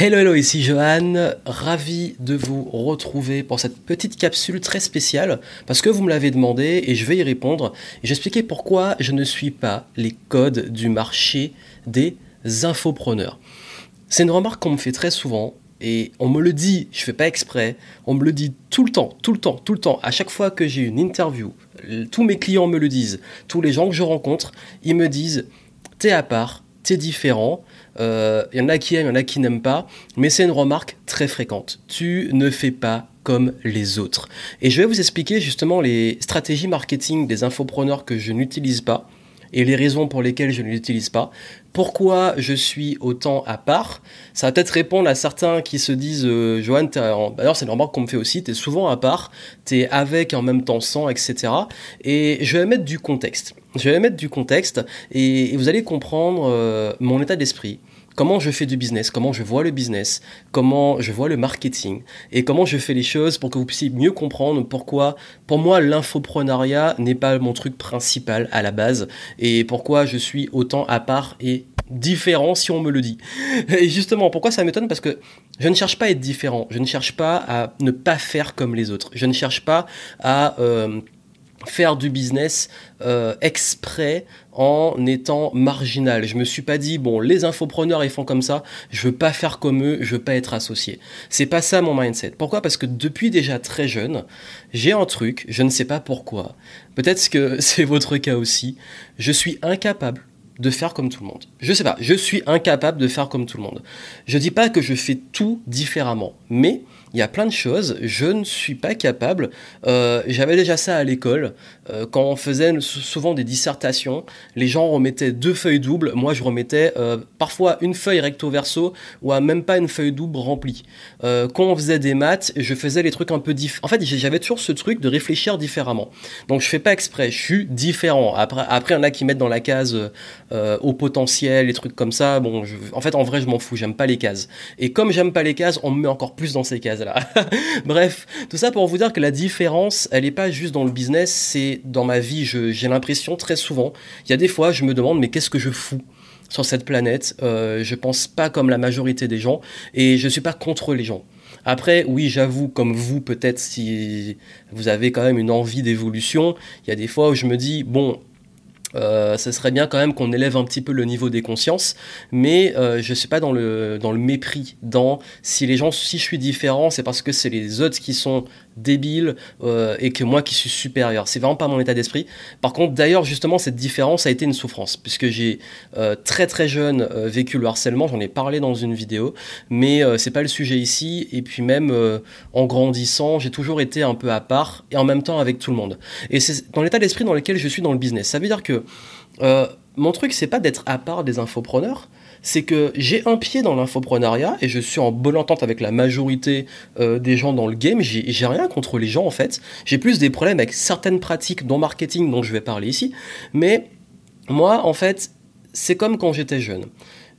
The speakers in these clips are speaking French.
Hello, hello, ici Johan, ravi de vous retrouver pour cette petite capsule très spéciale parce que vous me l'avez demandé et je vais y répondre et j'expliquer pourquoi je ne suis pas les codes du marché des infopreneurs. C'est une remarque qu'on me fait très souvent et on me le dit, je fais pas exprès, on me le dit tout le temps, tout le temps, tout le temps. À chaque fois que j'ai une interview, tous mes clients me le disent, tous les gens que je rencontre, ils me disent t'es à part, t'es différent, il euh, y en a qui aiment, il y en a qui n'aiment pas, mais c'est une remarque très fréquente. Tu ne fais pas comme les autres. Et je vais vous expliquer justement les stratégies marketing des infopreneurs que je n'utilise pas et les raisons pour lesquelles je ne l'utilise pas. Pourquoi je suis autant à part? Ça va peut-être répondre à certains qui se disent euh, Johan, d'ailleurs c'est une remarque qu'on me fait aussi, tu es souvent à part, tu es avec en même temps sans, etc. Et je vais mettre du contexte. Je vais mettre du contexte et, vous allez comprendre euh, mon état d'esprit comment je fais du business, comment je vois le business, comment je vois le marketing et comment je fais les choses pour que vous puissiez mieux comprendre pourquoi, pour moi, l'infoprenariat n'est pas mon truc principal à la base et pourquoi je suis autant à part et différent si on me le dit. Et justement, pourquoi ça m'étonne? Parce que je ne cherche pas à être différent, je ne cherche pas à ne pas faire comme les autres, je ne cherche pas à... Euh, faire du business euh, exprès en étant marginal. Je me suis pas dit bon les infopreneurs ils font comme ça, je veux pas faire comme eux, je veux pas être associé. C'est pas ça mon mindset. Pourquoi? Parce que depuis déjà très jeune, j'ai un truc, je ne sais pas pourquoi. Peut-être que c'est votre cas aussi. Je suis incapable de faire comme tout le monde. Je sais pas, je suis incapable de faire comme tout le monde. Je dis pas que je fais tout différemment, mais il y a plein de choses, je ne suis pas capable. Euh, j'avais déjà ça à l'école, euh, quand on faisait souvent des dissertations, les gens remettaient deux feuilles doubles, moi je remettais euh, parfois une feuille recto verso ou même pas une feuille double remplie. quand on faisait des maths, je faisais les trucs un peu différents. En fait, j'avais toujours ce truc de réfléchir différemment. Donc je fais pas exprès, je suis différent. Après, après, il y en a qui mettent dans la case au potentiel, les trucs comme ça. Bon, en fait, en vrai, je m'en fous, j'aime pas les cases. Et comme j'aime pas les cases, on me met encore plus dans ces cases Bref, tout ça pour vous dire que la différence, elle n'est pas juste dans le business, c'est dans ma vie. J'ai l'impression très souvent, il y a des fois, je me demande, mais qu'est-ce que je fous sur cette planète? Euh, Je pense pas comme la majorité des gens et je suis pas contre les gens. Après, oui, j'avoue, comme vous, peut-être si vous avez quand même une envie d'évolution, il y a des fois où je me dis, bon, euh, ce serait bien quand même qu'on élève un petit peu le niveau des consciences, mais euh, je ne suis pas dans le, dans le mépris, dans si les gens, si je suis différent, c'est parce que c'est les autres qui sont débiles euh, et que moi qui suis supérieur. C'est vraiment pas mon état d'esprit. Par contre, d'ailleurs, justement, cette différence a été une souffrance, puisque j'ai très très jeune vécu le harcèlement, j'en ai parlé dans une vidéo, mais c'est pas le sujet ici, et puis même en grandissant, j'ai toujours été un peu à part, et en même temps avec tout le monde. Et c'est dans l'état d'esprit dans lequel je suis dans le business. Ça veut dire que euh, mon truc, c'est pas d'être à part des infopreneurs, c'est que j'ai un pied dans l'infoprenariat et je suis en bonne entente avec la majorité euh, des gens dans le game. J'ai rien contre les gens en fait. J'ai plus des problèmes avec certaines pratiques dans marketing dont je vais parler ici. Mais moi, en fait, c'est comme quand j'étais jeune.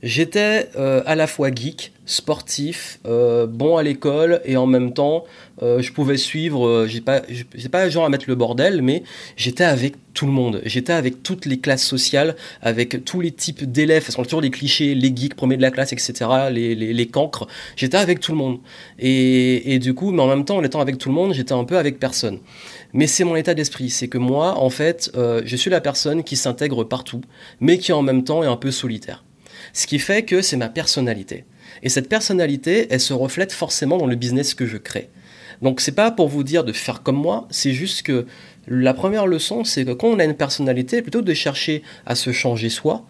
J'étais euh, à la fois geek, sportif, euh, bon à l'école et en même temps, euh, je pouvais suivre. j'ai pas, j'ai pas genre à mettre le bordel, mais j'étais avec tout le monde. J'étais avec toutes les classes sociales, avec tous les types d'élèves. Ce sont toujours les clichés, les geeks, premiers de la classe, etc. Les, les, les cancres. J'étais avec tout le monde. Et, et du coup, mais en même temps, en étant avec tout le monde, j'étais un peu avec personne. Mais c'est mon état d'esprit. C'est que moi, en fait, je suis la personne qui s'intègre partout, mais qui en même temps est un peu solitaire. Ce qui fait que c'est ma personnalité. Et cette personnalité, elle se reflète forcément dans le business que je crée. Donc c'est pas pour vous dire de faire comme moi, c'est juste que la première leçon, c'est que quand on a une personnalité, plutôt de chercher à se changer soi,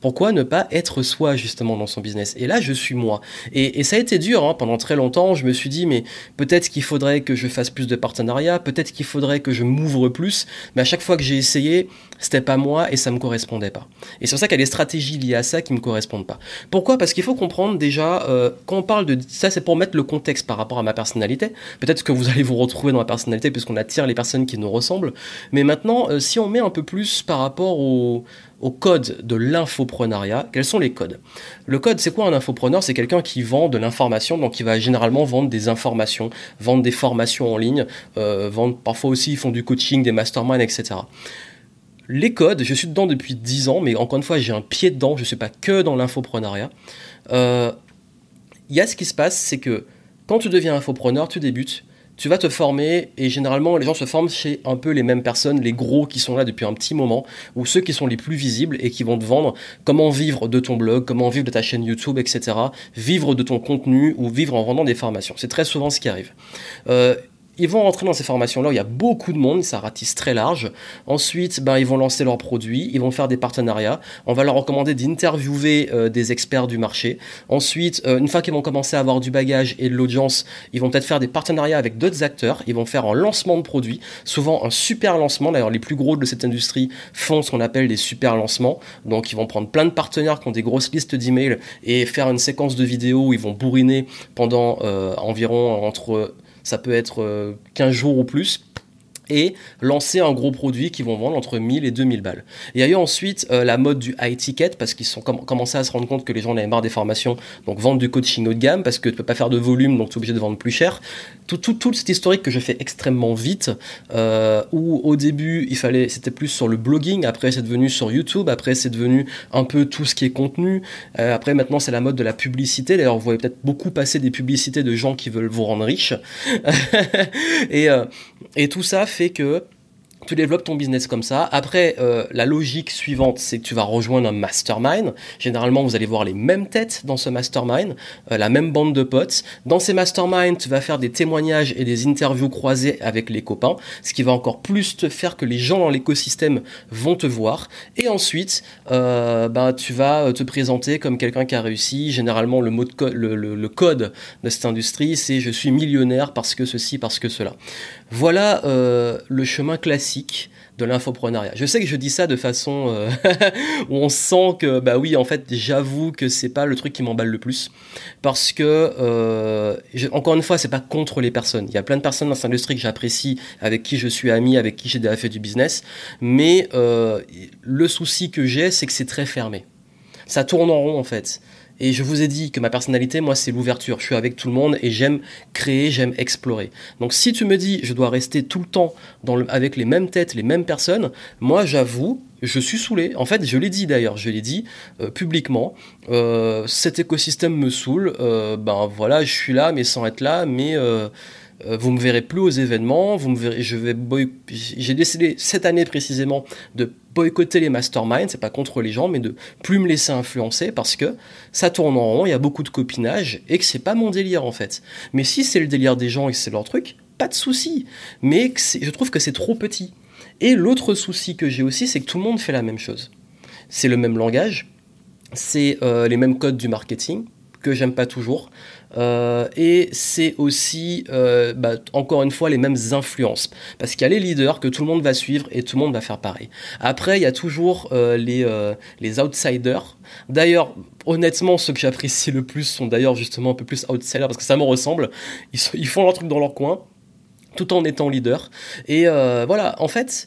pourquoi ne pas être soi justement dans son business? Et là, je suis moi. Et, ça a été dur hein. pendant très longtemps. Je me suis dit, mais peut-être qu'il faudrait que je fasse plus de partenariats, peut-être qu'il faudrait que je m'ouvre plus. Mais à chaque fois que j'ai essayé, c'était pas moi et ça me correspondait pas. Et c'est pour ça qu'il y a des stratégies liées à ça qui me correspondent pas. Pourquoi? Parce qu'il faut comprendre déjà, euh, quand on parle de ça, c'est pour mettre le contexte par rapport à ma personnalité. Peut-être que vous allez vous retrouver dans ma personnalité puisqu'on attire les personnes qui nous ressemblent. Mais maintenant, euh, si on met un peu plus par rapport au au code de l'infoprenariat. Quels sont les codes? Le code, c'est quoi un infopreneur? C'est quelqu'un qui vend de l'information, donc il va généralement vendre des informations, vendre des formations en ligne, euh, vendre parfois aussi ils font du coaching, des masterminds, etc. Les codes, je suis dedans depuis 10 ans, mais encore une fois, j'ai un pied dedans, je ne suis pas que dans l'infoprenariat. Euh, il y a ce qui se passe, c'est que quand tu deviens infopreneur, tu débutes, tu vas te former et généralement les gens se forment chez un peu les mêmes personnes, les gros qui sont là depuis un petit moment ou ceux qui sont les plus visibles et qui vont te vendre comment vivre de ton blog, comment vivre de ta chaîne YouTube, etc. Vivre de ton contenu ou vivre en vendant des formations. C'est très souvent ce qui arrive. Euh, ils vont rentrer dans ces formations-là, il y a beaucoup de monde, ça ratisse très large. Ensuite, ben, ils vont lancer leurs produits, ils vont faire des partenariats. On va leur recommander d'interviewer euh, des experts du marché. Ensuite, euh, une fois qu'ils vont commencer à avoir du bagage et de l'audience, ils vont peut-être faire des partenariats avec d'autres acteurs. Ils vont faire un lancement de produits, souvent un super lancement. D'ailleurs, les plus gros de cette industrie font ce qu'on appelle des super lancements. Donc, ils vont prendre plein de partenaires qui ont des grosses listes d'emails et faire une séquence de vidéos où ils vont bourriner pendant euh, environ entre ça peut être 15 euh, jours ou plus et lancer un gros produit qui vont vendre entre 1000 et 2000 balles. Il y a eu ensuite euh, la mode du high ticket parce qu'ils sont commencé à se rendre compte que les gens en avaient marre des formations, donc vendre du coaching haut de gamme parce que tu peux pas faire de volume, donc tu es obligé de vendre plus cher. Tout, tout, tout cet historique que je fais extrêmement vite, euh, où au début il fallait, c'était plus sur le blogging, après c'est devenu sur YouTube, après c'est devenu un peu tout ce qui est contenu, euh, après maintenant c'est la mode de la publicité. D'ailleurs vous voyez peut-être beaucoup passer des publicités de gens qui veulent vous rendre riche, et, euh, et tout ça fait que tu développes ton business comme ça. Après, euh, la logique suivante, c'est que tu vas rejoindre un mastermind. Généralement, vous allez voir les mêmes têtes dans ce mastermind, euh, la même bande de potes. Dans ces masterminds, tu vas faire des témoignages et des interviews croisées avec les copains, ce qui va encore plus te faire que les gens dans l'écosystème vont te voir. Et ensuite, euh, bah, tu vas te présenter comme quelqu'un qui a réussi. Généralement, le, mot le code de cette industrie, c'est je suis millionnaire parce que ceci, parce que cela. Voilà le chemin classique de l'infoprenariat. Je sais que je dis ça de façon euh, où on sent que, bah oui, en fait, j'avoue que c'est pas le truc qui m'emballe le plus. Parce que, euh, encore une fois, c'est pas contre les personnes. Il y a plein de personnes dans cette industrie que j'apprécie, avec qui je suis ami, avec qui j'ai déjà fait du business. Mais euh, le souci que j'ai, c'est que c'est très fermé. Ça tourne en rond, en fait. Et je vous ai dit que ma personnalité, moi, c'est l'ouverture. Je suis avec tout le monde et j'aime créer, j'aime explorer. Donc si tu me dis, je dois rester tout le temps avec les mêmes têtes, les mêmes personnes, moi, j'avoue, je suis saoulé. En fait, je l'ai dit d'ailleurs, je l'ai dit euh, publiquement. Euh, cet écosystème me saoule. Euh, ben voilà, je suis là, mais sans être là, mais vous me verrez plus aux événements, vous me verrez, je vais j'ai décidé cette année précisément de boycotter les masterminds, c'est pas contre les gens, mais de plus me laisser influencer parce que ça tourne en rond, il y a beaucoup de copinage et que c'est pas mon délire en fait. Mais si c'est le délire des gens et que c'est leur truc, pas de souci. Mais je trouve que c'est trop petit. Et l'autre souci que j'ai aussi, c'est que tout le monde fait la même chose. C'est le même langage, c'est euh, les mêmes codes du marketing que j'aime pas toujours. Euh, et c'est aussi, euh, bah, encore une fois, les mêmes influences. Parce qu'il y a les leaders que tout le monde va suivre et tout le monde va faire pareil. Après, il y a toujours euh, les, les outsiders. D'ailleurs, honnêtement, ceux que j'apprécie le plus sont d'ailleurs justement un peu plus outsiders parce que ça me ressemble. Ils, ils font leur truc dans leur coin tout en étant leader. Et voilà, en fait,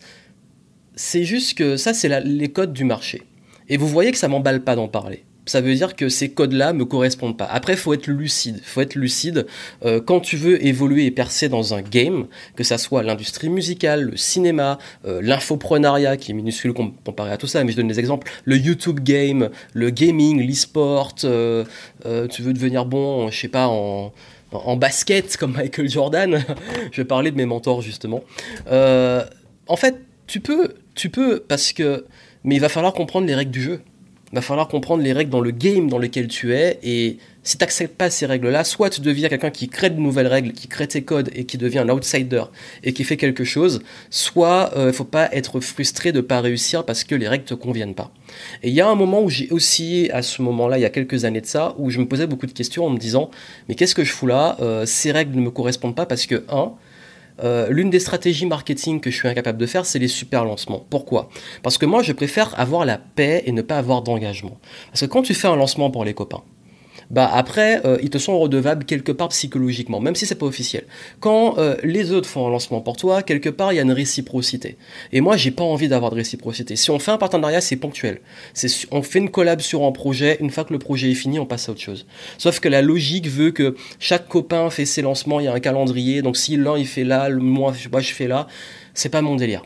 c'est juste que ça, c'est les codes du marché. Et vous voyez que ça m'emballe pas d'en parler ça veut dire que ces codes-là me correspondent pas. Après, faut être lucide. Faut être lucide euh, quand tu veux évoluer et percer dans un game, que ça soit l'industrie musicale, le cinéma, euh, l'infoprenariat qui est minuscule comparé à tout ça. Mais je donne des exemples. Le YouTube game, le gaming, l'e-sport. Euh, tu veux devenir bon, je sais pas en en basket comme Michael Jordan. je vais parler de mes mentors justement. en fait, tu peux, tu peux parce que, mais il va falloir comprendre les règles du jeu va falloir comprendre les règles dans le game dans lequel tu es. Et si tu n'acceptes pas ces règles-là, soit tu deviens quelqu'un qui crée de nouvelles règles, qui crée tes codes et qui devient un outsider et qui fait quelque chose, soit il euh, ne faut pas être frustré de ne pas réussir parce que les règles te conviennent pas. Et il y a un moment où j'ai aussi, à ce moment-là, il y a quelques années de ça, où je me posais beaucoup de questions en me disant, mais qu'est-ce que je fous là? Euh, Ces règles ne me correspondent pas parce que, un, euh, l'une des stratégies marketing que je suis incapable de faire, c'est les super lancements. Pourquoi? Parce que moi, je préfère avoir la paix et ne pas avoir d'engagement. Parce que quand tu fais un lancement pour les copains, bah après, euh, ils te sont redevables quelque part psychologiquement, même si c'est pas officiel. Quand euh, les autres font un lancement pour toi, quelque part, il y a une réciprocité. Et moi, j'ai pas envie d'avoir de réciprocité. Si on fait un partenariat, c'est ponctuel. C'est, on fait une collab sur un projet, une fois que le projet est fini, on passe à autre chose. Sauf que la logique veut que chaque copain fait ses lancements, il y a un calendrier, donc si l'un il fait là, moi je fais là, c'est pas mon délire.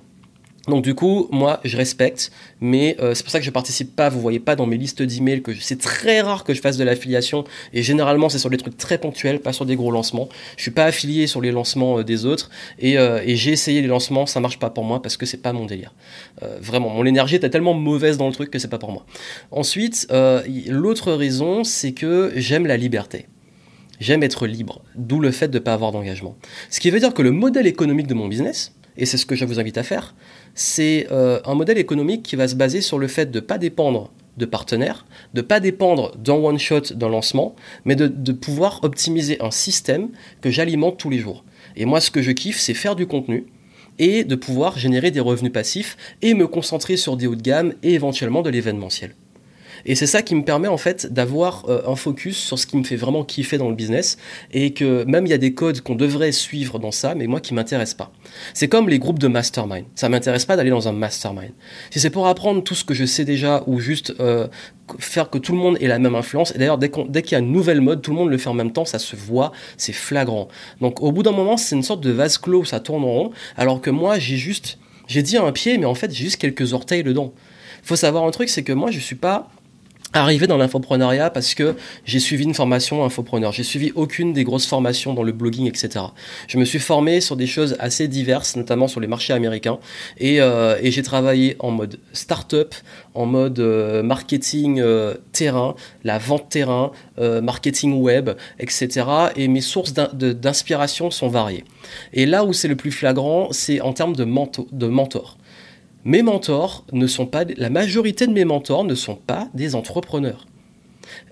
Donc du coup, moi, je respecte, mais euh, c'est pour ça que je participe pas. Vous voyez pas dans mes listes d'emails que c'est très rare que je fasse de l'affiliation et généralement c'est sur des trucs très ponctuels, pas sur des gros lancements. Je suis pas affilié sur les lancements euh, des autres et, euh, et j'ai essayé les lancements, ça marche pas pour moi parce que c'est pas mon délire. vraiment, mon énergie était tellement mauvaise dans le truc que c'est pas pour moi. Ensuite, l'autre raison, c'est que j'aime la liberté. J'aime être libre, d'où le fait de ne pas avoir d'engagement. Ce qui veut dire que le modèle économique de mon business, et c'est ce que je vous invite à faire, c'est euh, un modèle économique qui va se baser sur le fait de ne pas dépendre de partenaires, de ne pas dépendre d'un one-shot, d'un lancement, mais de, de, pouvoir optimiser un système que j'alimente tous les jours. Et moi, ce que je kiffe, c'est faire du contenu et de pouvoir générer des revenus passifs et me concentrer sur des hauts de gamme et éventuellement de l'événementiel. Et c'est ça qui me permet en fait d'avoir euh, un focus sur ce qui me fait vraiment kiffer dans le business et que même il y a des codes qu'on devrait suivre dans ça, mais moi qui m'intéresse pas. C'est comme les groupes de mastermind. Ça m'intéresse pas d'aller dans un mastermind. Si c'est pour apprendre tout ce que je sais déjà ou juste euh, faire que tout le monde ait la même influence. Et d'ailleurs, dès, qu'il y a une nouvelle mode, tout le monde le fait en même temps, ça se voit, c'est flagrant. Donc au bout d'un moment, c'est une sorte de vase clos où ça tourne en rond, alors que moi, j'ai juste, j'ai dit un pied, mais en fait, j'ai juste quelques orteils dedans. Faut savoir un truc, c'est que moi, je suis pas arrivé dans l'infopreneuriat parce que j'ai suivi une formation infopreneur. J'ai suivi aucune des grosses formations dans le blogging, etc. Je me suis formé sur des choses assez diverses, notamment sur les marchés américains, et, euh, et j'ai travaillé en mode start-up, en mode euh, marketing euh, terrain, la vente terrain, marketing web, etc. Et mes sources d'inspiration sont variées. Et là où c'est le plus flagrant, c'est en termes de mentor mes mentors ne sont pas, la majorité de mes mentors ne sont pas des entrepreneurs.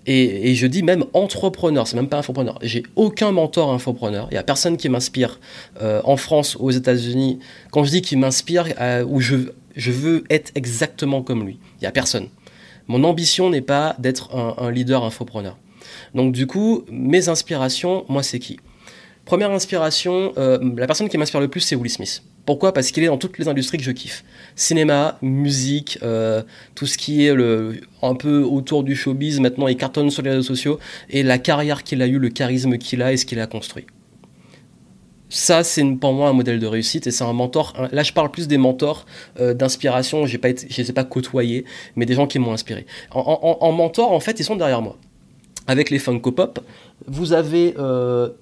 Et, je dis même entrepreneur, c'est même pas infopreneur. J'ai aucun mentor infopreneur. Il y a personne qui m'inspire euh, en France, aux États-Unis. Quand je dis qu'il m'inspire, euh, où je, je veux être exactement comme lui, il y a personne. Mon ambition n'est pas d'être un, leader infopreneur. Donc du coup, mes inspirations, moi, c'est qui? Première inspiration, euh, la personne qui m'inspire le plus, c'est Will Smith. Pourquoi? Parce qu'il est dans toutes les industries que je kiffe. Cinéma, musique, euh, tout ce qui est un peu autour du showbiz, maintenant il cartonne sur les réseaux sociaux, et la carrière qu'il a eue, le charisme qu'il a et ce qu'il a construit. Ça, c'est pour moi un modèle de réussite et c'est un mentor. Là, je parle plus des mentors euh, d'inspiration. Je les ai pas côtoyés, mais des gens qui m'ont inspiré. En, mentor, en fait, ils sont derrière moi. Avec les Funko Pop, vous avez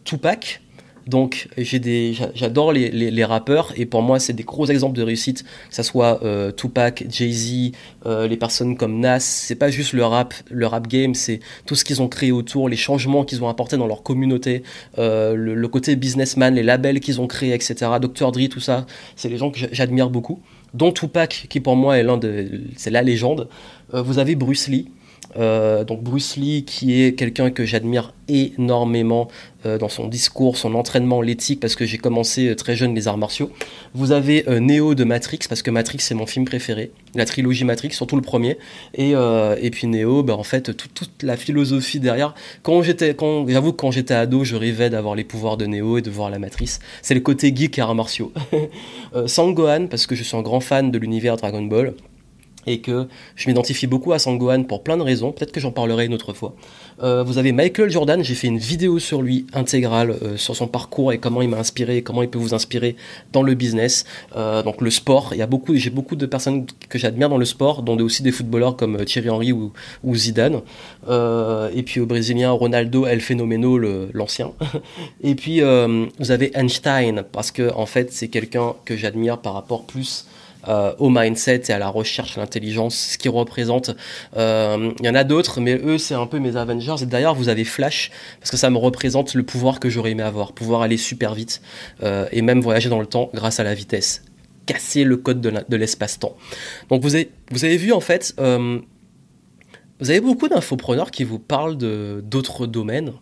Tupac, donc j'adore les, rappeurs et pour moi c'est des gros exemples de réussite, que ce soit euh, Tupac, Jay-Z, euh, les personnes comme Nas. C'est pas juste le rap, le rap game, c'est tout ce qu'ils ont créé autour, les changements qu'ils ont apportés dans leur communauté, euh, le, côté businessman, les labels qu'ils ont créés, etc. Dr. Dre, tout ça, c'est les gens que j'admire beaucoup. Dont Tupac, qui pour moi est l'un de, c'est la légende. vous avez Bruce Lee euh, donc Bruce Lee, qui est quelqu'un que j'admire énormément euh, dans son discours, son entraînement, l'éthique, parce que j'ai commencé euh, très jeune les arts martiaux. Vous avez Neo de Matrix, parce que Matrix c'est mon film préféré, la trilogie Matrix, surtout le premier. Et, et puis Neo, bah, en fait, toute la philosophie derrière. Quand j'étais, quand, j'avoue que quand j'étais ado, je rêvais d'avoir les pouvoirs de Neo et de voir la matrice. C'est le côté geek et arts martiaux. Sangohan, parce que je suis un grand fan de l'univers Dragon Ball et que je m'identifie beaucoup à Sangohan pour plein de raisons, peut-être que j'en parlerai une autre fois. Euh, vous avez Michael Jordan, j'ai fait une vidéo sur lui intégrale, euh, sur son parcours et comment il m'a inspiré, et comment il peut vous inspirer dans le business, euh, donc le sport. Il y a beaucoup, j'ai beaucoup de personnes que j'admire dans le sport, dont aussi des footballeurs comme Thierry Henry ou, ou Zidane, et puis au Brésilien Ronaldo El Fenomeno, l'ancien. et puis vous avez Einstein, parce que en fait c'est quelqu'un que j'admire par rapport plus euh, au mindset et à la recherche, à l'intelligence, ce qu'ils représentent. Euh, il y en a d'autres, mais eux, c'est un peu mes Avengers. Et d'ailleurs, vous avez Flash, parce que ça me représente le pouvoir que j'aurais aimé avoir, pouvoir aller super vite euh, et même voyager dans le temps grâce à la vitesse, casser le code de l'espace-temps. Donc vous avez, vous avez vu en fait, vous avez beaucoup d'infopreneurs qui vous parlent d'autres domaines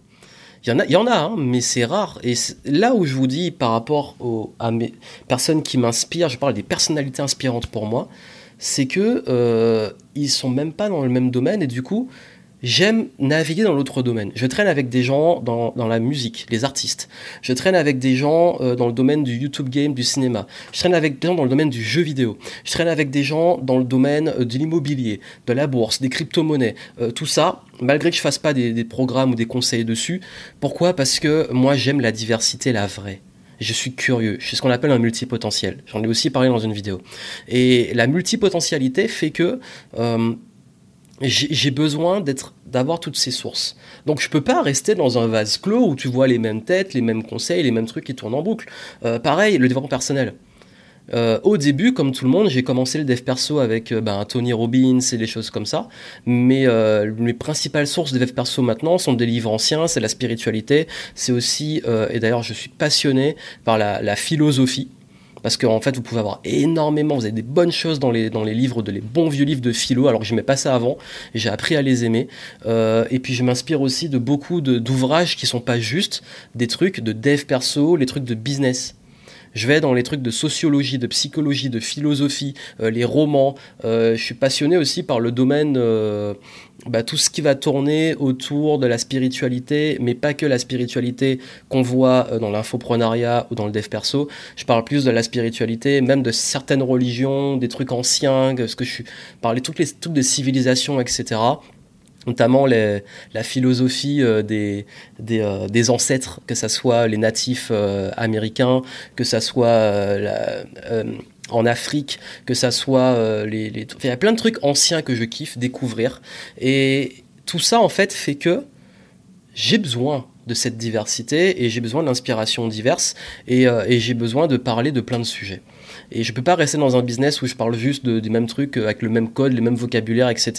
il y en a, hein, mais c'est rare. Et là où je vous dis par rapport à mes personnes qui m'inspirent, je parle des personnalités inspirantes pour moi, c'est que euh, ils sont même pas dans le même domaine et du coup, J'aime naviguer dans l'autre domaine. Je traîne avec des gens dans, dans, la musique, les artistes. Je traîne avec des gens euh, dans le domaine du YouTube game, du cinéma. Je traîne avec des gens dans le domaine du jeu vidéo. Je traîne avec des gens dans le domaine euh, de l'immobilier, de la bourse, des crypto-monnaies. Euh, tout ça, malgré que je fasse pas des, programmes ou des conseils dessus. Pourquoi? Parce que moi, j'aime la diversité, la vraie. Je suis curieux. Je suis ce qu'on appelle un multipotentiel. J'en ai aussi parlé dans une vidéo. Et la multipotentialité fait que j'ai besoin d'être d'avoir toutes ces sources. Donc je peux pas rester dans un vase clos où tu vois les mêmes têtes, les mêmes conseils, les mêmes trucs qui tournent en boucle. Euh, pareil, le développement personnel. Euh, au début, comme tout le monde, j'ai commencé le dev perso avec euh, ben, Tony Robbins et des choses comme ça. Mais euh, mes principales sources de dev perso maintenant sont des livres anciens, c'est la spiritualité. C'est aussi, et d'ailleurs, je suis passionné par la, philosophie. Parce qu'en fait, vous pouvez avoir énormément, vous avez des bonnes choses dans les, dans les livres, de les bons vieux livres de philo, alors que je n'aimais pas ça avant, j'ai appris à les aimer. et puis je m'inspire aussi de beaucoup d'ouvrages qui sont pas juste des trucs de dev perso, les trucs de business. Je vais dans les trucs de sociologie, de psychologie, de philosophie, euh, les romans. Euh, je suis passionné aussi par le domaine, euh, bah, tout ce qui va tourner autour de la spiritualité, mais pas que la spiritualité qu'on voit dans l'infoprenariat ou dans le dev perso. Je parle plus de la spiritualité, même de certaines religions, des trucs anciens, ce que je suis parler toutes les trucs de civilisation, etc notamment la philosophie euh, des, euh, des, ancêtres, que ce soit les natifs euh, américains, que ce soit en Afrique, que ce soit les, Il y a plein de trucs anciens que je kiffe découvrir. Et tout ça, en fait, fait que j'ai besoin de cette diversité et j'ai besoin d'inspirations diverses et, et j'ai besoin de parler de plein de sujets. Et je peux pas rester dans un business où je parle juste de, des mêmes trucs avec le même code, les mêmes vocabulaires, etc.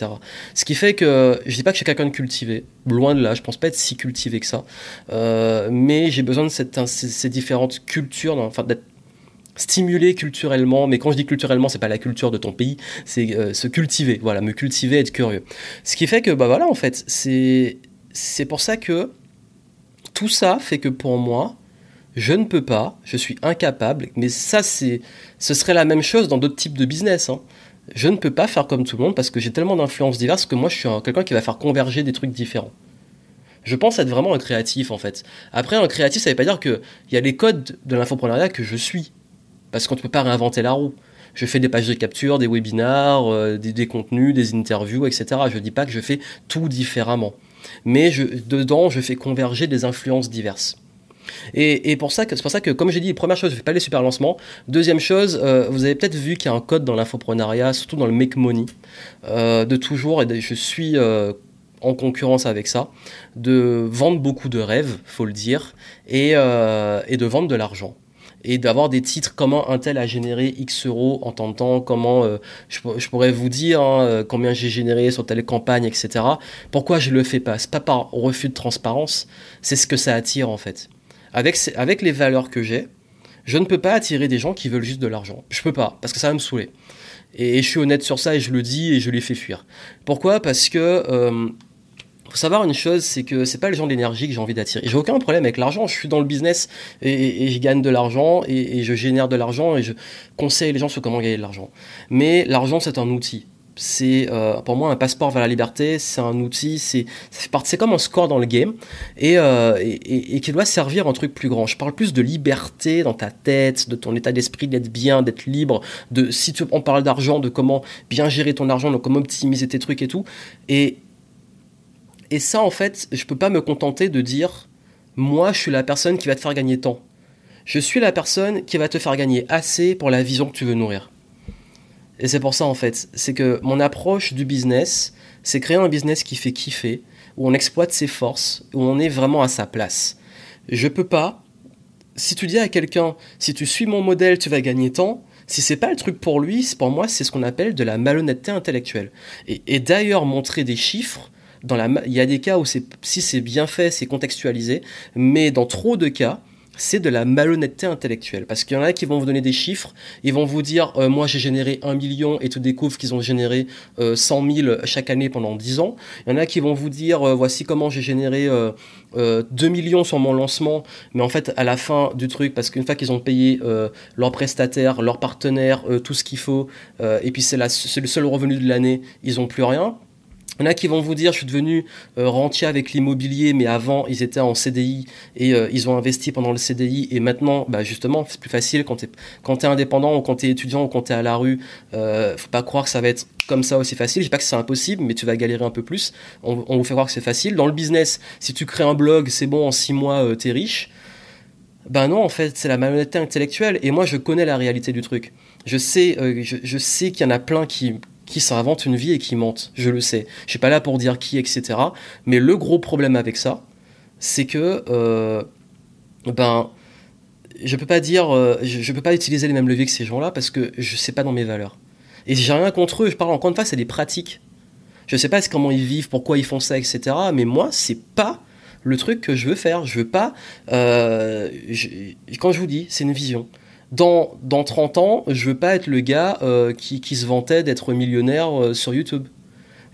Ce qui fait que je dis pas que je suis quelqu'un de cultivé, loin de là, je pense pas être si cultivé que ça, euh, mais j'ai besoin de cette, ces, différentes cultures, enfin d'être stimulé culturellement, mais quand je dis culturellement, c'est pas la culture de ton pays, c'est euh, se cultiver, voilà, me cultiver, être curieux. Ce qui fait que, bah voilà, en fait, c'est c'est pour ça que tout ça fait que pour moi, je ne peux pas, je suis incapable, mais ça, c'est, ce serait la même chose dans d'autres types de business. Hein. Je ne peux pas faire comme tout le monde parce que j'ai tellement d'influences diverses que moi, je suis quelqu'un qui va faire converger des trucs différents. Je pense être vraiment un créatif, en fait. Après, un créatif, ça ne veut pas dire qu'il y a les codes de l'infoprenariat que je suis. Parce qu'on ne peut pas réinventer la roue. Je fais des pages de capture, des webinars, euh, des, contenus, des interviews, etc. Je ne dis pas que je fais tout différemment. Mais dedans, je fais converger des influences diverses. Et, pour ça, c'est pour ça que, comme j'ai dit, première chose, je ne fais pas les super lancements. Deuxième chose, euh, vous avez peut-être vu qu'il y a un code dans l'infoprenariat, surtout dans le make money, euh, de toujours, et je suis euh, en concurrence avec ça, de vendre beaucoup de rêves, faut le dire, et, de vendre de l'argent et d'avoir des titres comment un tel a généré X euros en temps de temps, comment je, pourrais vous dire hein, combien j'ai généré sur telle campagne, etc. Pourquoi je le fais pas? C'est pas par refus de transparence, c'est ce que ça attire en fait avec, les valeurs que j'ai, je ne peux pas attirer des gens qui veulent juste de l'argent. Je peux pas, parce que ça va me saouler. Et, je suis honnête sur ça et je le dis et je les fais fuir. Pourquoi? Parce que euh, faut savoir une chose, c'est que c'est pas les gens d'énergie que j'ai envie d'attirer. J'ai aucun problème avec l'argent. Je suis dans le business et, je gagne de l'argent et, et, je génère de l'argent et je conseille les gens sur comment gagner de l'argent. Mais l'argent, c'est un outil c'est euh, pour moi un passeport vers la liberté, c'est un outil, c'est comme un score dans le game euh, et, qui doit servir un truc plus grand. Je parle plus de liberté dans ta tête, de ton état d'esprit, d'être bien, d'être libre, de si tu, on parle d'argent, de comment bien gérer ton argent, de comment optimiser tes trucs et tout. Et, et ça, en fait, je peux pas me contenter de dire moi, je suis la personne qui va te faire gagner tant. Je suis la personne qui va te faire gagner assez pour la vision que tu veux nourrir. Et c'est pour ça en fait, c'est que mon approche du business, c'est créer un business qui fait kiffer, où on exploite ses forces, où on est vraiment à sa place. Je peux pas, si tu dis à quelqu'un, si tu suis mon modèle, tu vas gagner tant, si c'est pas le truc pour lui, pour moi, c'est ce qu'on appelle de la malhonnêteté intellectuelle. Et, d'ailleurs, montrer des chiffres, dans il y a des cas où si c'est bien fait, c'est contextualisé, mais dans trop de cas, c'est de la malhonnêteté intellectuelle. Parce qu'il y en a qui vont vous donner des chiffres, ils vont vous dire euh, moi j'ai généré un million et tu découvres qu'ils ont généré euh, 100 000 chaque année pendant 10 ans. Il y en a qui vont vous dire euh, voici comment j'ai généré 2 euh, millions sur mon lancement, mais en fait à la fin du truc, parce qu'une fois qu'ils ont payé leurs prestataires, leurs partenaires, tout ce qu'il faut, et puis c'est le seul revenu de l'année, ils n'ont plus rien. Il y en a qui vont vous dire, je suis devenu euh, rentier avec l'immobilier, mais avant, ils étaient en CDI et euh, ils ont investi pendant le CDI. Et maintenant, bah, justement, c'est plus facile quand tu indépendant ou quand tu es étudiant ou quand tu es à la rue. Euh, faut pas croire que ça va être comme ça aussi facile. Je dis pas que c'est impossible, mais tu vas galérer un peu plus. On, vous fait croire que c'est facile. Dans le business, si tu crées un blog, c'est bon, en six mois, tu es riche. Ben non, en fait, c'est la malhonnêteté intellectuelle. Et moi, je connais la réalité du truc. Je sais, je, sais qu'il y en a plein qui, qui s'inventent une vie et qui mentent. Je le sais. Je suis pas là pour dire qui, etc. Mais le gros problème avec ça, c'est que, euh, ben, je peux pas dire, euh, je, peux pas utiliser les mêmes leviers que ces gens-là parce que je sais pas dans mes valeurs. Et j'ai rien contre eux. Je parle encore une fois, c'est des pratiques. Je sais pas comment ils vivent, pourquoi ils font ça, etc. Mais moi, c'est pas le truc que je veux faire. Je veux pas. Euh, quand je vous dis, c'est une vision. Dans, dans 30 ans, je veux pas être le gars euh, qui, se vantait d'être millionnaire euh, sur YouTube.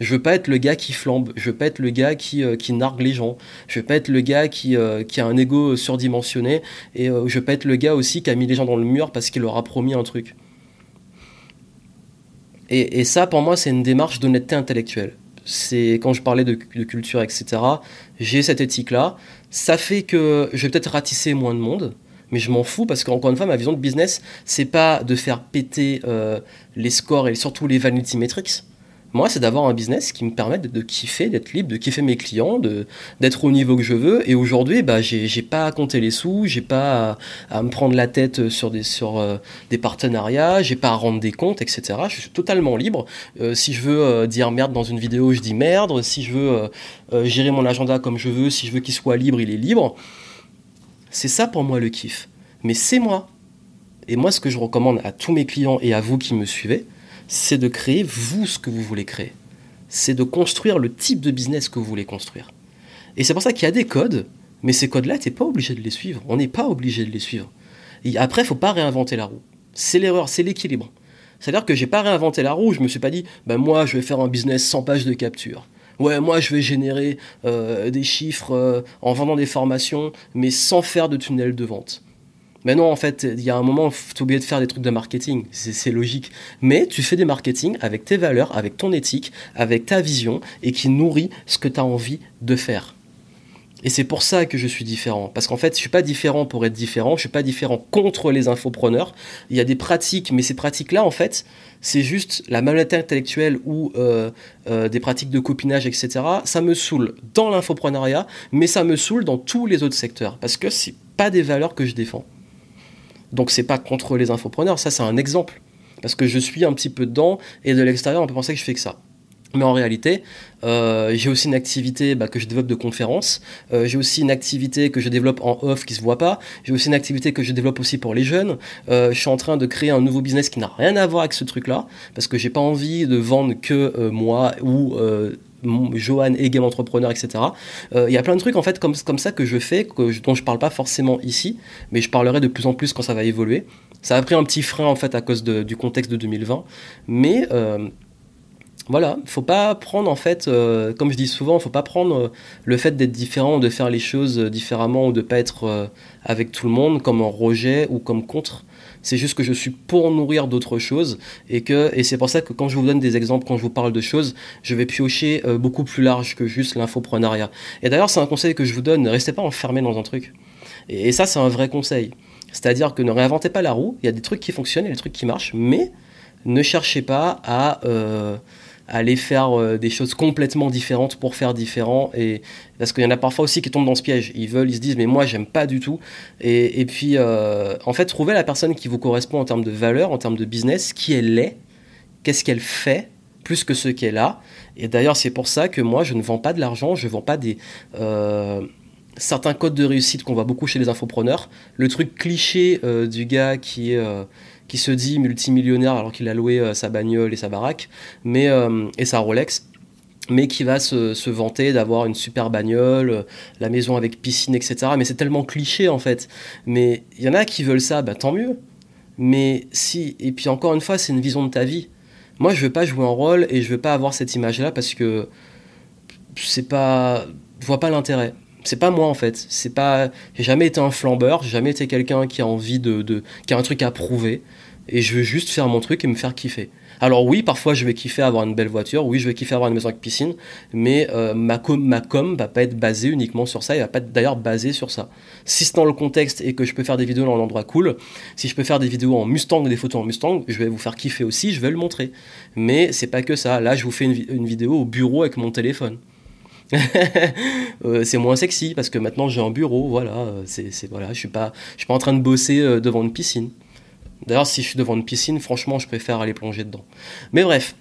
Je veux pas être le gars qui flambe. Je veux pas être le gars qui, qui nargue les gens. Je veux pas être le gars qui, a un ego surdimensionné. Et je veux pas être le gars aussi qui a mis les gens dans le mur parce qu'il leur a promis un truc. Et, ça, pour moi, c'est une démarche d'honnêteté intellectuelle c'est quand je parlais de, culture, etc. J'ai cette éthique-là. Ça fait que je vais peut-être ratisser moins de monde, mais je m'en fous parce qu'encore une fois, ma vision de business, c'est pas de faire péter euh, les scores et surtout les vanity metrics. Moi, c'est d'avoir un business qui me permette de, kiffer, d'être libre, de kiffer mes clients, d'être au niveau que je veux. Et aujourd'hui, bah, j'ai pas à compter les sous, j'ai pas à, me prendre la tête sur des, sur, euh, des partenariats, j'ai pas à rendre des comptes, etc. Je suis totalement libre. Euh, si je veux euh, dire merde dans une vidéo, je dis merde. Si je veux gérer mon agenda comme je veux, si je veux qu'il soit libre, il est libre. C'est ça pour moi le kiff. Mais c'est moi. Et moi, ce que je recommande à tous mes clients et à vous qui me suivez, c'est de créer vous ce que vous voulez créer. C'est de construire le type de business que vous voulez construire. Et c'est pour ça qu'il y a des codes, mais ces codes-là, tu n'es pas obligé de les suivre. On n'est pas obligé de les suivre. Et après, il faut pas réinventer la roue. C'est l'erreur, c'est l'équilibre. C'est-à-dire que j'ai pas réinventé la roue, je me suis pas dit, ben moi je vais faire un business sans page de capture. Ouais, moi je vais générer euh, des chiffres euh, en vendant des formations, mais sans faire de tunnel de vente. Mais non, en fait, il y a un moment, tu oublié de faire des trucs de marketing, c'est logique. Mais tu fais des marketing avec tes valeurs, avec ton éthique, avec ta vision, et qui nourrit ce que tu as envie de faire. Et c'est pour ça que je suis différent. Parce qu'en fait, je ne suis pas différent pour être différent, je ne suis pas différent contre les infopreneurs. Il y a des pratiques, mais ces pratiques-là, en fait, c'est juste la malhonnêteté intellectuelle ou euh, euh, des pratiques de copinage, etc. Ça me saoule dans l'infopreneuriat, mais ça me saoule dans tous les autres secteurs. Parce que ce pas des valeurs que je défends. Donc c'est pas contre les infopreneurs, ça c'est un exemple. Parce que je suis un petit peu dedans et de l'extérieur on peut penser que je fais que ça. Mais en réalité, euh, j'ai aussi une activité bah, que je développe de conférences. Euh, j'ai aussi une activité que je développe en off qui se voit pas. J'ai aussi une activité que je développe aussi pour les jeunes. Euh, je suis en train de créer un nouveau business qui n'a rien à voir avec ce truc-là parce que j'ai pas envie de vendre que moi ou Johan et Game Entrepreneur, etc. Il y a plein de trucs en fait comme, comme ça que je fais, que, dont je parle pas forcément ici, mais je parlerai de plus en plus quand ça va évoluer. Ça a pris un petit frein en fait à cause du contexte de 2020, mais voilà, faut pas prendre en fait, euh, comme je dis souvent, faut pas prendre euh, le fait d'être différent, de faire les choses différemment ou de pas être euh, avec tout le monde comme un rejet ou comme contre. C'est juste que je suis pour nourrir d'autres choses et que et c'est pour ça que quand je vous donne des exemples, quand je vous parle de choses, je vais piocher beaucoup plus large que juste l'infoprenariat. Et d'ailleurs, c'est un conseil que je vous donne ne restez pas enfermé dans un truc. Et, et ça, c'est un vrai conseil. C'est-à-dire que ne réinventez pas la roue. Il y a des trucs qui fonctionnent, il y a des trucs qui marchent, mais ne cherchez pas à aller faire euh, des choses complètement différentes pour faire différent et parce qu'il y en a parfois aussi qui tombent dans ce piège. Ils veulent ils se disent mais moi j'aime pas du tout. Et, et puis euh, en fait trouver la personne qui vous correspond en termes de valeur en termes de business qui elle est qu'est-ce qu'elle fait plus que ce qu'elle a. Et d'ailleurs c'est pour ça que moi je ne vends pas de l'argent je vends pas des euh, certains codes de réussite qu'on voit beaucoup chez les infopreneurs. Le truc cliché du gars qui est qui se dit multimillionnaire alors qu'il a loué euh, sa bagnole et sa baraque, mais, euh, et sa Rolex, mais qui va se, vanter d'avoir une super bagnole, euh, la maison avec piscine, etc. Mais c'est tellement cliché en fait. Mais il y en a qui veulent ça, bah tant mieux. Mais si, et puis encore une fois, c'est une vision de ta vie. Moi, je veux pas jouer un rôle et je veux pas avoir cette image-là parce que c'est pas, vois pas l'intérêt. C'est pas moi en fait. C'est pas, j'ai jamais été un flambeur, j'ai jamais été quelqu'un qui a envie de, qui a un truc à prouver et je veux juste faire mon truc et me faire kiffer. Alors oui, parfois je vais kiffer avoir une belle voiture, oui je vais kiffer avoir une maison avec piscine, mais euh, ma, com, ma com va pas être basée uniquement sur ça, elle va pas être d'ailleurs basée sur ça. Si c'est dans le contexte et que je peux faire des vidéos dans un endroit cool, si je peux faire des vidéos en Mustang, des photos en Mustang, je vais vous faire kiffer aussi, je vais le montrer. Mais c'est pas que ça, là je vous fais une vidéo au bureau avec mon téléphone. Euh, c'est moins sexy parce que maintenant j'ai un bureau, voilà, euh, c'est, voilà, je suis pas, je suis pas en train de bosser euh, devant une piscine. D'ailleurs, si je suis devant une piscine, franchement, je préfère aller plonger dedans. Mais bref,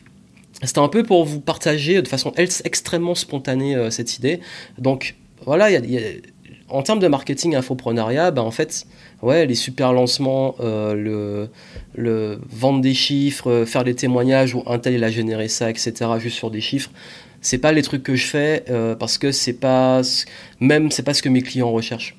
c'était un peu pour vous partager de façon extrêmement spontanée cette idée. Donc voilà, en termes de marketing infoprenariat, ben, en fait, ouais, les super lancements, le, vendre des chiffres, faire des témoignages où un tel il a généré ça, etc., juste sur des chiffres, c'est pas les trucs que je fais euh, parce que c'est pas même c'est pas ce que mes clients recherchent.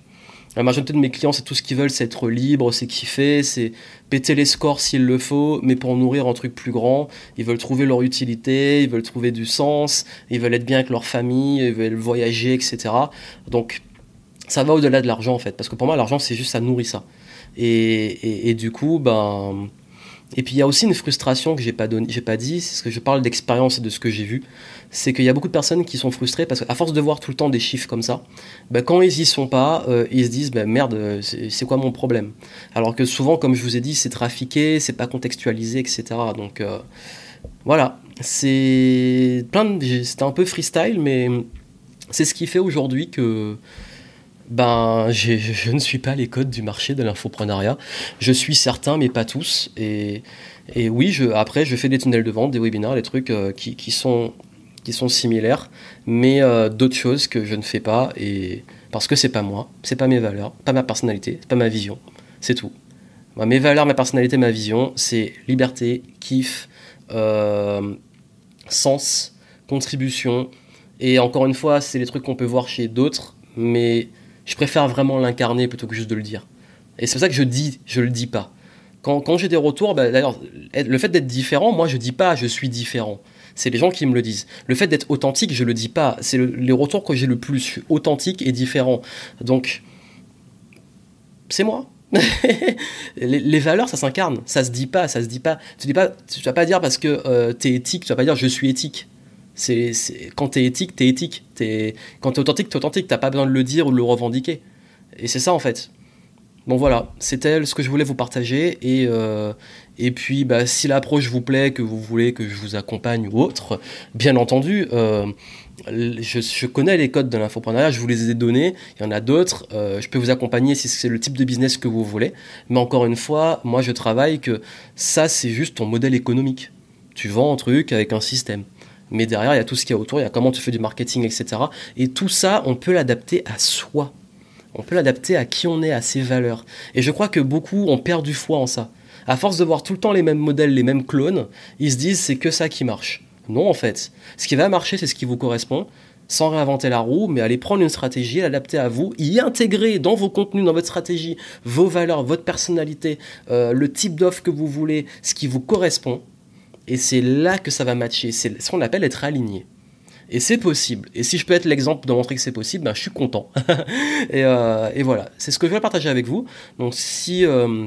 La majorité de mes clients, c'est tout ce qu'ils veulent, c'est être libre, c'est kiffer, c'est péter les scores s'il le faut, mais pour nourrir un truc plus grand. Ils veulent trouver leur utilité, ils veulent trouver du sens, ils veulent être bien avec leur famille, ils veulent voyager, etc. Donc, ça va au-delà de l'argent en fait, parce que pour moi, l'argent, c'est juste ça nourrit ça. Et, et du coup, ben et puis il y a aussi une frustration que j'ai pas donné, j'ai pas dit, c'est ce que je parle d'expérience et de ce que j'ai vu, c'est qu'il y a beaucoup de personnes qui sont frustrées parce qu'à force de voir tout le temps des chiffres comme ça, bah, quand ils y sont pas, euh, ils se disent bah, merde, c'est quoi mon problème? Alors que souvent, comme je vous ai dit, c'est trafiqué, c'est pas contextualisé, etc. Donc euh, voilà, c'est plein de, c'était un peu freestyle, mais c'est ce qui fait aujourd'hui que ben, je ne suis pas les codes du marché de l'infoprenariat. Je suis certain, mais pas tous. Et, oui, après, je fais des tunnels de vente, des webinaires, des trucs euh, qui, sont, similaires, mais euh, d'autres choses que je ne fais pas. Et parce que c'est pas moi, c'est pas mes valeurs, pas ma personnalité, pas ma vision. C'est tout. mes valeurs, ma personnalité, ma vision, c'est liberté, kiff, euh, sens, contribution. Et encore une fois, c'est les trucs qu'on peut voir chez d'autres, mais je préfère vraiment l'incarner plutôt que juste de le dire. Et c'est pour ça que je dis, je le dis pas. Quand, j'ai des retours, bah, d'ailleurs, le fait d'être différent, moi je dis pas je suis différent. C'est les gens qui me le disent. Le fait d'être authentique, je le dis pas. C'est les retours que j'ai le plus. authentique et différent. Donc, c'est moi. les, valeurs, ça s'incarne. Ça se dit pas, ça se dit pas. Tu tu vas pas dire parce que euh, tu es éthique, tu vas pas dire je suis éthique. C'est, quand t'es éthique, t'es éthique. Es, quand t'es authentique, t'es authentique. T'as pas besoin de le dire ou de le revendiquer. Et c'est ça en fait. Bon voilà, c'était ce que je voulais vous partager. Et, euh, et puis bah, si l'approche vous plaît, que vous voulez que je vous accompagne ou autre, bien entendu, euh, je, connais les codes de l'infoprenariat, je vous les ai donnés. Il y en a d'autres. Euh, je peux vous accompagner si c'est le type de business que vous voulez. Mais encore une fois, moi je travaille que ça c'est juste ton modèle économique. Tu vends un truc avec un système mais derrière, il y a tout ce qu'il y a autour, il y a comment tu fais du marketing, etc. Et tout ça, on peut l'adapter à soi. On peut l'adapter à qui on est, à ses valeurs. Et je crois que beaucoup ont perdu foi en ça. À force de voir tout le temps les mêmes modèles, les mêmes clones, ils se disent c'est que ça qui marche. Non, en fait. Ce qui va marcher, c'est ce qui vous correspond, sans réinventer la roue, mais aller prendre une stratégie, l'adapter à vous, y intégrer dans vos contenus, dans votre stratégie, vos valeurs, votre personnalité, euh, le type d'offre que vous voulez, ce qui vous correspond, et c'est là que ça va matcher. C'est ce qu'on appelle être aligné. Et c'est possible. Et si je peux être l'exemple de montrer que c'est possible, ben, je suis content. et, euh, et, voilà, c'est ce que je vais partager avec vous. Donc si... Euh,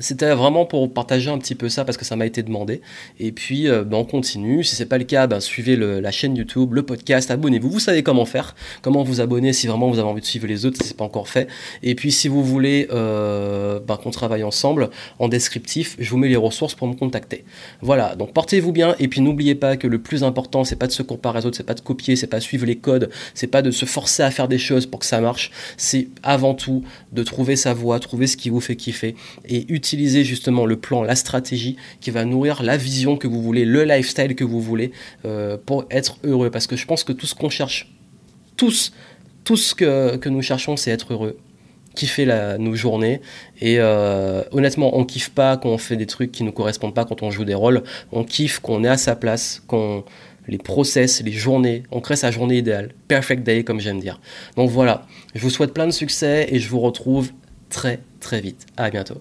c'était vraiment pour partager un petit peu ça parce que ça m'a été demandé. Et puis, euh, ben, on continue. Si c'est pas le cas, ben, suivez la chaîne YouTube, le podcast, abonnez-vous. Vous savez comment faire, comment vous abonner si vraiment vous avez envie de suivre les autres, si c'est pas encore fait. Et puis, si vous voulez euh, ben, qu'on travaille ensemble, en descriptif, je vous mets les ressources pour me contacter. Voilà. Donc, portez-vous bien. Et puis, n'oubliez pas que le plus important, c'est pas de se comparer aux autres, c'est pas de copier, c'est pas de suivre les codes, c'est pas de se forcer à faire des choses pour que ça marche. C'est avant tout de trouver sa voie, trouver ce qui vous fait kiffer et utiliser utiliser justement le plan, la stratégie qui va nourrir la vision que vous voulez, le lifestyle que vous voulez euh, pour être heureux. Parce que je pense que tout ce qu'on cherche, tous, tout ce que, que nous cherchons, c'est être heureux kiffer la, nos journées et euh, honnêtement on kiffe pas quand on fait des trucs qui nous correspondent pas quand on joue des rôles on kiffe qu'on est à sa place qu'on les process, les journées, on crée sa journée idéale, perfect day comme j'aime dire. Donc voilà, je vous souhaite plein de succès et je vous retrouve très très vite. À bientôt.